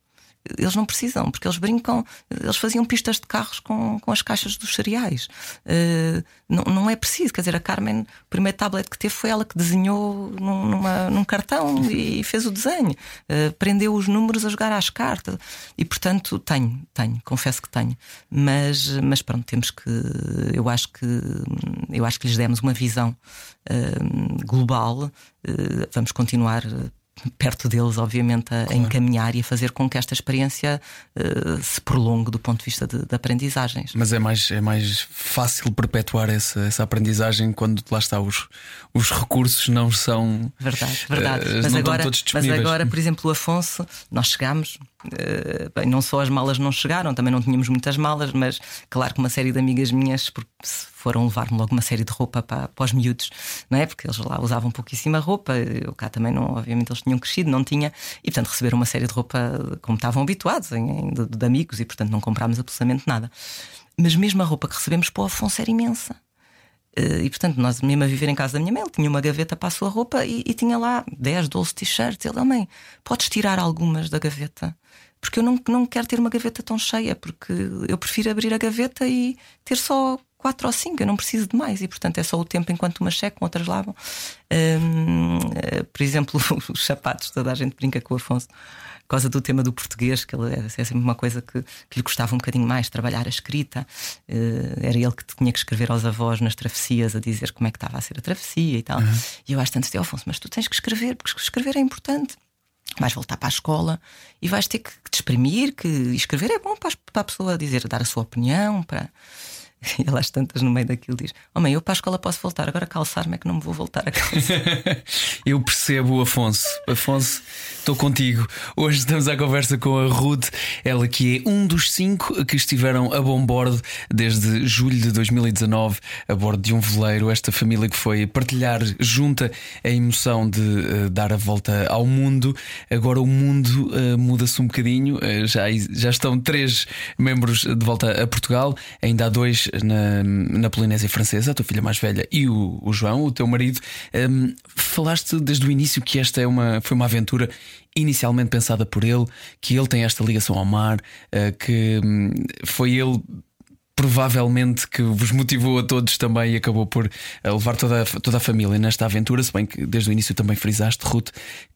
eles não precisam, porque eles brincam, eles faziam pistas de carros com, com as caixas dos cereais. Uh, não, não é preciso, quer dizer, a Carmen, o primeiro tablet que teve foi ela que desenhou num, numa, num cartão e fez o desenho, uh, prendeu os números a jogar às cartas. E portanto, tenho, tenho, confesso que tenho. Mas, mas pronto, temos que. Eu acho que eu acho que lhes demos uma visão uh, global. vamos continuar perto deles, obviamente, a, claro. encaminhar e a fazer com que esta experiência uh, se prolongue do ponto de vista de, de, aprendizagens. Mas é mais, é mais fácil perpetuar essa, essa aprendizagem quando lá está os, os recursos não são. Verdade, verdade. Uh, mas, agora, mas agora, por exemplo, o Afonso, nós chegámos. Uh, bem, não só as malas não chegaram, também não tínhamos muitas malas, mas claro que uma série de amigas minhas foram levar-me logo uma série de roupa para, para os miúdos, não é? Porque eles lá usavam pouquíssima roupa, eu cá também não, obviamente eles tinham crescido, não tinha, e portanto receberam uma série de roupa como estavam habituados, em, de, de, amigos, e portanto não comprámos absolutamente nada. Mas mesmo a roupa que recebemos para o Afonso era imensa. Eh, e portanto, nós mesmo a viver em casa da minha mãe, ele tinha uma gaveta para a sua roupa e, e tinha lá 10, 12 t-shirts. Ele, oh, mãe, podes tirar algumas da gaveta? Porque eu não, não quero ter uma gaveta tão cheia, porque eu prefiro abrir a gaveta e ter só quatro ou cinco, eu não preciso de mais, e portanto é só o tempo enquanto umas secam, outras lavam. Um, eh, por exemplo, os sapatos, toda a gente brinca com o Afonso por causa do tema do português, que ele é, é sempre uma coisa que, que, lhe gostava um bocadinho mais, trabalhar a escrita. Uh, era ele que tinha que escrever aos avós nas travessias a dizer como é que estava a ser a travessia e tal. Uhum. E eu acho tanto, Afonso, mas tu tens que escrever, porque escrever é importante vais voltar para a escola e vais ter que te exprimir, que escrever é bom para a pessoa dizer, dar a sua opinião, para E ele às tantas no meio daquilo diz: Oh eu para a escola posso voltar, agora calçar-me é que não me vou voltar a calçar. eu percebo, Afonso. Afonso, estou contigo. Hoje estamos à conversa com a Ruth, ela que é um dos cinco que estiveram a bom bordo desde julho de 2019, a bordo de um veleiro. Esta família que foi partilhar junta a emoção de uh, dar a volta ao mundo. Agora o mundo uh, muda-se um bocadinho, uh, já, já estão três membros de volta a Portugal, ainda há dois na, na Polinésia Francesa, a tua filha mais velha e o, o João, o teu marido. Um, falaste desde o início que esta é uma, foi uma aventura inicialmente pensada por ele, que ele tem esta ligação ao mar, uh, que um, foi ele provavelmente que vos motivou a todos também e acabou por eh, levar toda a, toda a família nesta aventura, se bem que desde o início também frisaste, Ruth,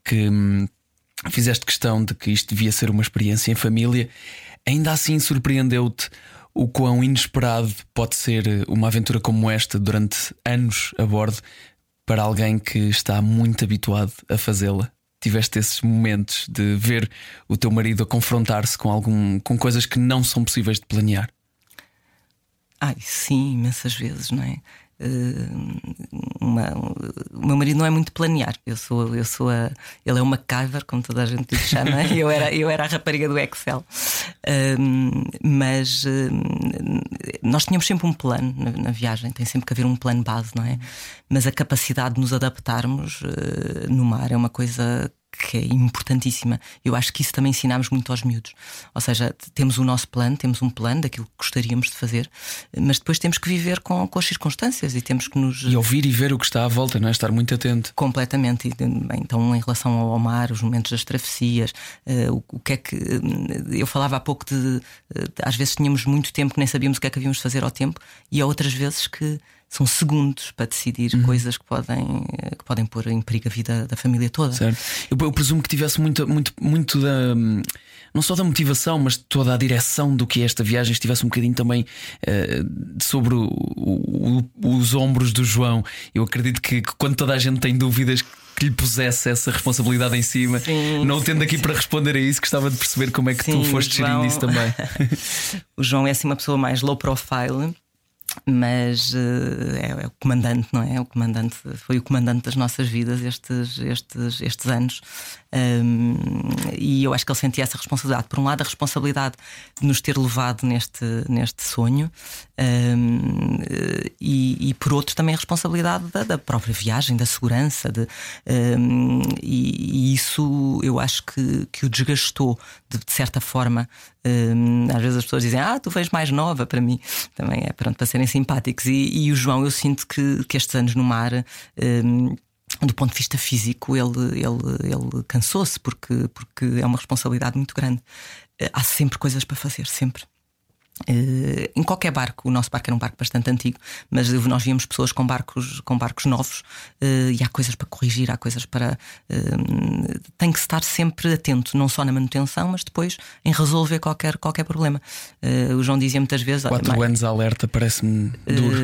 que hum, fizeste questão de que isto devia ser uma experiência em família. Ainda assim surpreendeu-te o quão inesperado pode ser uma aventura como esta durante anos a bordo para alguém que está muito habituado a fazê-la. Tiveste esses momentos de ver o teu marido a confrontar-se com algum com coisas que não são possíveis de planear? Ai, sim, imensas vezes, não é? Uh, uma, o meu marido não é muito planear. Eu sou, eu sou a, ele é uma MacGyver, como toda a gente lhe chama. eu, era, eu era a rapariga do Excel. Uh, mas uh, nós tínhamos sempre um plano na, na, viagem, tem sempre que haver um plano base, não é? Mas a capacidade de nos adaptarmos no mar é uma coisa que é importantíssima. Eu acho que isso também ensinamos muito aos miúdos. Ou seja, temos o nosso plano, temos um plano daquilo que gostaríamos de fazer, mas depois temos que viver com, com as circunstâncias e temos que nos. E ouvir e ver o que está à volta, não é? Estar muito atento. Completamente. Então, em relação ao mar, os momentos das travessias, uh, o, que é que. Uh, eu falava há pouco de. Uh, às vezes tínhamos muito tempo que nem sabíamos o que é que havíamos de fazer ao tempo, e há outras vezes que são segundos para decidir uhum. coisas que podem, que podem pôr em perigo a vida da família toda. Certo. Eu, eu presumo que tivesse muito, muito, muito da. Não só da motivação, mas toda a direção do que é esta viagem estivesse um bocadinho também uh, sobre o, o, os ombros do João. Eu acredito que, que quando toda a gente tem dúvidas que lhe pusesse essa responsabilidade em cima. Sim, não tendo sim, aqui sim. para responder a isso, gostava de perceber como é que tu foste João... gerindo isso também. o João é assim uma pessoa mais low profile mas uh, é, é, o comandante, não é? O comandante foi o comandante das nossas vidas estes, estes, estes anos. Um, e eu acho que ele sentia essa responsabilidade. Por um lado, a responsabilidade de nos ter levado neste, neste sonho, um, e, e, por outro, também a responsabilidade da, da própria viagem, da segurança. De, um, e, e, isso eu acho que, que o desgastou de, de certa forma. às vezes as pessoas dizem, ah, tu vês mais nova para mim. Também é pronto, para serem simpáticos. E, e o João, eu sinto que, que estes anos no mar do ponto de vista físico, ele, ele, ele cansou-se porque, porque é uma responsabilidade muito grande. Eh, há sempre coisas para fazer, sempre. Uh, em qualquer barco, o nosso barco era um barco bastante antigo, mas nós víamos pessoas com barcos, com barcos novos uh, e há coisas para corrigir, há coisas para. Uh, tem que estar sempre atento, não só na manutenção, mas depois em resolver qualquer, qualquer problema. o João dizia muitas vezes. Quatro olha, anos alerta parece-me duro.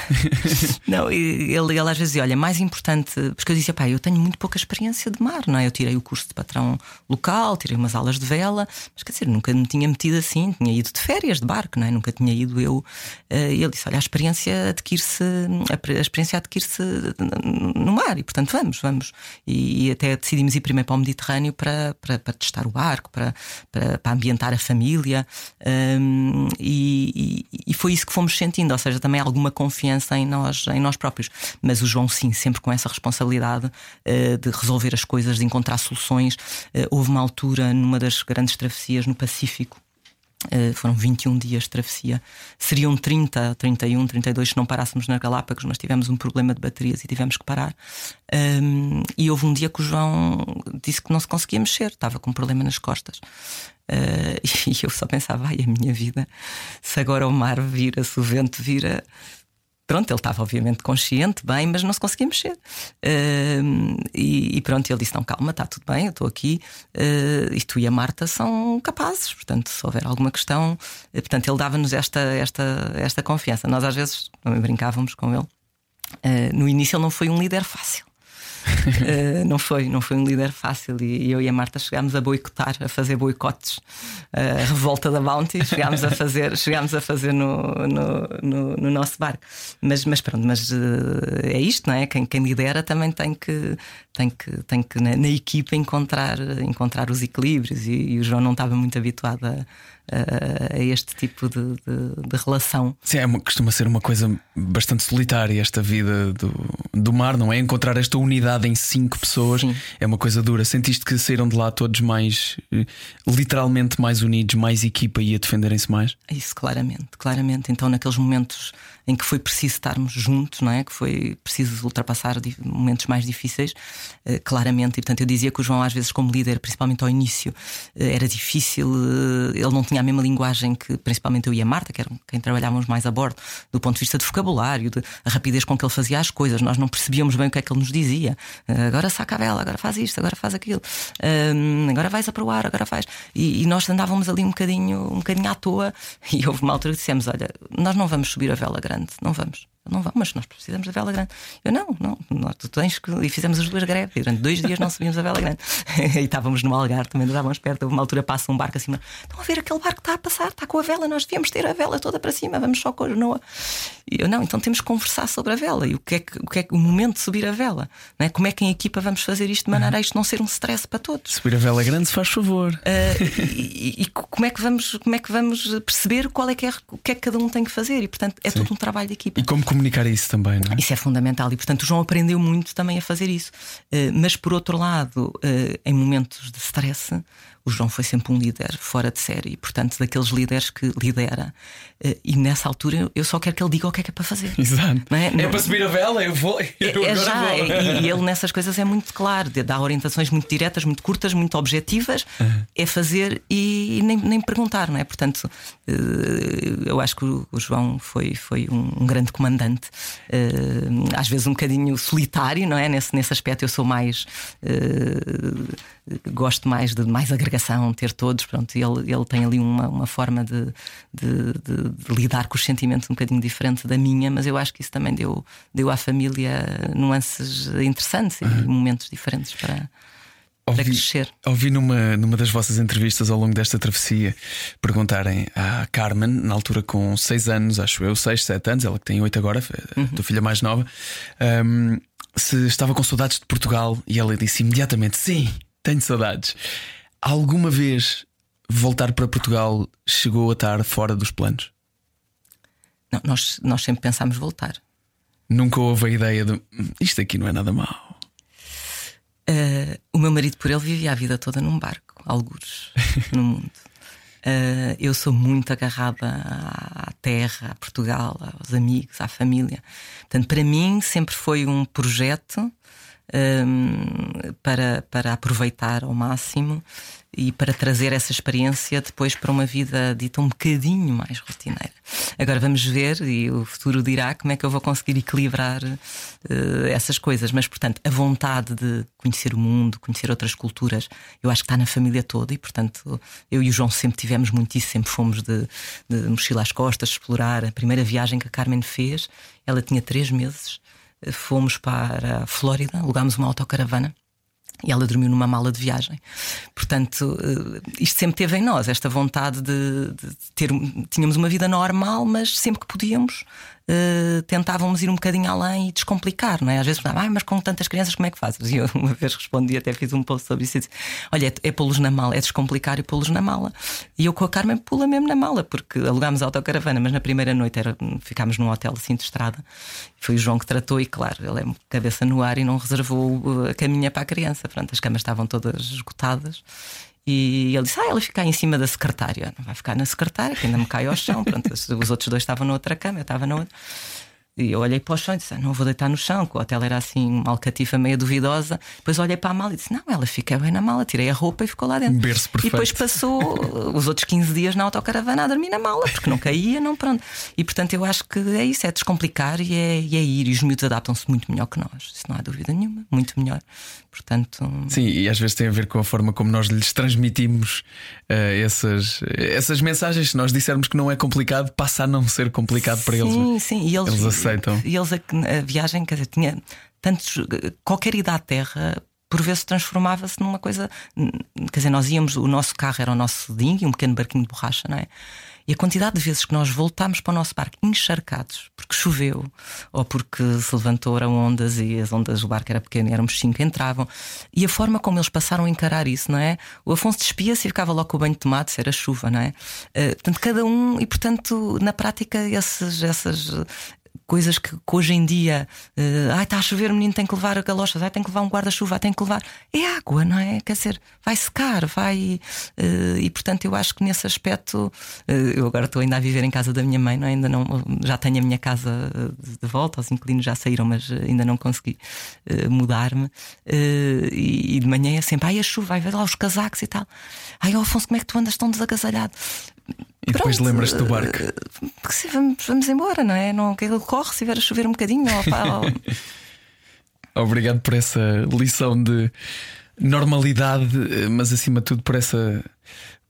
não, ele, ele às vezes dizia: olha, mais importante, porque eu dizia, pá, eu tenho muito pouca experiência de mar, não é? Eu tirei o curso de patrão local, tirei umas aulas de vela, mas quer dizer, nunca me tinha metido assim, tinha ido de férias de barco, não é? Nunca tinha ido eu. Eh, e ele disse: Olha, a experiência adquire-se, a experiência adquire-se no mar, e portanto vamos, vamos. E, até decidimos ir primeiro para o Mediterrâneo para, para, para testar o barco, para, para, para ambientar a família. Um, e, e, foi isso que fomos sentindo, ou seja, também alguma confiança em nós, em nós próprios. Mas o João, sim, sempre com essa responsabilidade uh, de resolver as coisas, de encontrar soluções. Uh, houve uma altura numa das grandes travessias no Pacífico Uh, foram 21 dias de travessia. Seriam 30, 31, 32 se não parássemos nas Galápagos, mas tivemos um problema de baterias e tivemos que parar. Um, e houve um dia que o João disse que não se conseguia mexer, estava com um problema nas costas. Uh, e eu só pensava, ai, a minha vida, se agora o mar vira, se o vento vira, pronto, ele estava obviamente consciente, bem, mas não se conseguia mexer. Uh, e, e, pronto, ele disse: Não, calma, está tudo bem, eu estou aqui. Uh, e tu e a Marta são capazes, portanto, se houver alguma questão. Uh, portanto, ele dava-nos esta, esta, esta confiança. Nós às vezes também brincávamos com ele. Eh, no início, ele não foi um líder fácil. Uh, não foi, não foi um líder fácil e, eu e a Marta chegámos a boicotar, a fazer boicotes, a revolta da Bounty, chegámos a fazer, chegámos a fazer no, no, no, no nosso barco. Mas, mas pronto, mas uh, é isto, não é? Quem, quem lidera também tem que, tem que, tem que na, na equipa encontrar, encontrar os equilíbrios e, e o João não estava muito habituado a a este tipo de, de, de relação. Sim, é uma, costuma ser uma coisa bastante solitária esta vida do, do mar, não é? Encontrar esta unidade em cinco pessoas Sim. é uma coisa dura. Sentiste que saíram de lá todos mais, eh, literalmente mais unidos, mais equipa e a defenderem-se mais? Isso, claramente, claramente. Então, naqueles momentos em que foi preciso estarmos juntos, não é? Que foi preciso ultrapassar momentos mais difíceis, uh, claramente. E portanto, eu dizia que o João, às vezes, como líder, principalmente ao início, uh, era difícil, uh, ele não tinha a mesma linguagem que, principalmente, eu e a Marta, que eram quem trabalhávamos mais a bordo, do ponto de vista de vocabulário, de a rapidez com que ele fazia as coisas. Nós não percebíamos bem o que é que ele nos dizia. agora saca a vela, agora faz isto, agora faz aquilo, agora vais a proar, agora faz. E, e, nós andávamos ali um bocadinho, um bocadinho à toa, e houve uma altura que dissemos: Olha, nós não vamos subir a vela grande grande, não vamos. Não vamos, mas nós precisamos da vela grande. Eu não, não, nós, tu tens que. E fizemos as duas greves. Durante dois dias não subimos a vela grande. e estávamos no Algarve, também estávamos perto. Uma altura passa um barco acima. Estão a ver aquele barco que está a passar, está com a vela, nós devíamos ter a vela toda para cima, vamos só com a genoa. E eu não, então temos que conversar sobre a vela e o que é, que, o, que é o momento de subir a vela. Não é? Como é que em equipa vamos fazer isto de maneira a isto não ser um stress para todos? Subir a vela grande, se faz favor. Uh, e, e, e, como, é que vamos, como é que vamos perceber qual é que é, o que é que cada um tem que fazer? E portanto é Sim. todo um trabalho de equipa. E como comunicar isso também, não é? Isso é fundamental e, portanto, o João aprendeu muito também a fazer isso. Uh, mas, por outro lado, uh, em momentos de stress, o João foi sempre um líder fora de série, e, portanto, daqueles líderes que lidera. Eh, e nessa altura eu só quero que ele diga o que é que é para fazer. Exato. Não é? é para subir a vela, eu vou. Eu é, é já, vou. E, ele nessas coisas é muito claro, dá orientações muito diretas, muito curtas, muito objetivas, uhum. é fazer e nem, nem perguntar, não é? Portanto, eh, eu acho que o João foi, foi um, grande comandante, eh, às vezes um bocadinho solitário, não é? Nesse, nesse aspecto eu sou mais gosto mais de mais ter todos. Pronto, ele, ele tem ali uma, uma forma de, de, de, de, lidar com os sentimentos um bocadinho diferente da minha, mas eu acho que isso também deu, deu à família nuances interessantes uhum. e momentos diferentes para. para crescer. Ouvi numa, numa das vossas entrevistas ao longo desta travessia perguntarem à Carmen, na altura com 6 anos, acho eu, 6, 7 anos, ela que tem 8 agora, uhum. tua filha mais nova, um, se estava com saudades de Portugal e ela disse imediatamente: Sim, tenho saudades. Alguma vez voltar para Portugal chegou a estar fora dos planos? Não, nós, nós sempre pensámos voltar. Nunca houve a ideia de isto aqui não é nada mau. Uh, o meu marido, por ele, vivia a vida toda num barco, algures, no mundo. Uh, eu sou muito agarrada à terra, a Portugal, aos amigos, à família. Portanto, para mim sempre foi um projeto um, para, para aproveitar ao máximo e para trazer essa experiência depois para uma vida dita um bocadinho mais rotineira. Agora vamos ver, e o futuro dirá como é que eu vou conseguir equilibrar uh, essas coisas. Mas, portanto, a vontade de conhecer o mundo, conhecer outras culturas, eu acho que está na família toda, e, portanto, eu e o João sempre tivemos muito isso, sempre fomos de, de mochila às costas, explorar. A primeira viagem que a Carmen fez, ela tinha três meses fomos para a Flórida, alugámos uma autocaravana e ela dormiu numa mala de viagem. Portanto, eh, isto sempre teve em nós, esta vontade de, de ter. Tínhamos uma vida normal, mas sempre que podíamos, uh, tentávamos ir um bocadinho além e descomplicar, não é? Às vezes ah, mas com tantas crianças, como é que fazes? E eu uma vez respondi, até fiz um post sobre isso e disse: Olha, é, é pô-los na mala, é descomplicar e pô-los na mala. E eu com a Carmen pula mesmo na mala, porque alugámos a autocaravana, mas na primeira noite era, ficámos num hotel assim de estrada. Foi o João que tratou, e claro, ele é cabeça no ar e não reservou a caminha para a criança. Pronto, as camas estavam todas esgotadas. E ele disse: Ah, ela fica em cima da secretária. Não vai ficar na secretária, que ainda me cai ao chão. Pronto, os outros dois estavam na outra cama, eu estava na outra. E eu olhei para o chão e disse: ah, Não vou deitar no chão, que o hotel era assim, uma alcatifa meio duvidosa. Depois olhei para a mala e disse: Não, ela fica bem na mala. Tirei a roupa e ficou lá dentro. Berço perfeito. E depois passou os outros 15 dias na autocaravana a dormir na mala, porque não caía, não pronto. E portanto eu acho que é isso: é descomplicar e é, e é ir. E os miúdos adaptam-se muito melhor que nós, isso não há dúvida nenhuma, muito melhor. Portanto. Sim, e às vezes tem a ver com a forma como nós lhes transmitimos uh, essas, essas mensagens. Se nós dissermos que não é complicado, passa a não ser complicado para sim, eles. Sim, sim, e eles, eles aceitam. E eles a viagem, quer dizer, tinha tantos. qualquer ida à Terra por vezes transformava-se numa coisa. Quer dizer, nós íamos, o nosso carro era o nosso ding, um pequeno barquinho de borracha, não é? E a quantidade de vezes que nós voltámos para o nosso barco encharcados, porque choveu, ou porque se levantaram ondas e as ondas do barco era pequeno e éramos cinco, entravam. E a forma como eles passaram a encarar isso, não é? O Afonso despia-se e ficava logo com o banho de tomate, se era chuva, não é? Uh, portanto, cada um, e portanto, na prática, esses, essas, coisas que, que, hoje em dia, uh, ai, está a chover, o menino tem que levar a galochas, ai, tem que levar um guarda-chuva, tem que levar. É água, não é? Quer dizer, vai secar, vai. Uh, e portanto, eu acho que nesse aspecto, uh, eu agora estou ainda a viver em casa da minha mãe, não é? ainda não, já tenho a minha casa de volta, os inquilinos já saíram, mas ainda não consegui mudar-me. E, e, de manhã é sempre, ai, a chuva, vai ver lá os casacos e tal. Ai, Alfonso, como é que tu andas tão desacasalhado? E depois lembras-te do barco. Porque vamos, vamos embora, não é? Não, que ele corre se vier a chover um bocadinho. Obrigado por essa lição de normalidade, mas acima de tudo por essa,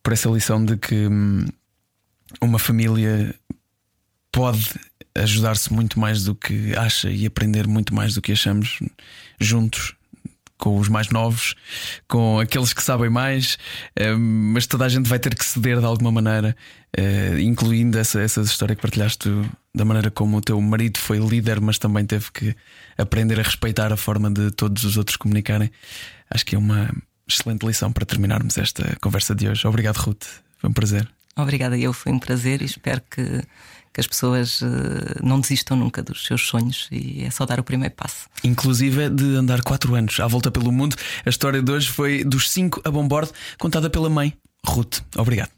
por essa lição de que hum, uma família pode ajudar-se muito mais do que acha e aprender muito mais do que achamos juntos com os mais novos, com aqueles que sabem mais, eh, mas toda a gente vai ter que ceder de alguma maneira, eh, incluindo essa, essa história que partilhaste da maneira como o teu marido foi líder, mas também teve que aprender a respeitar a forma de todos os outros comunicarem. Acho que é uma excelente lição para terminarmos esta conversa de hoje. Obrigado, Ruth. Foi um prazer. Obrigada, eu. Foi um prazer e espero que que as pessoas uh, não desistam nunca dos seus sonhos e é só dar o primeiro passo. Inclusive de andar quatro anos à volta pelo mundo. A história de hoje foi dos cinco a bombordo, contada pela mãe, Ruth. Obrigado.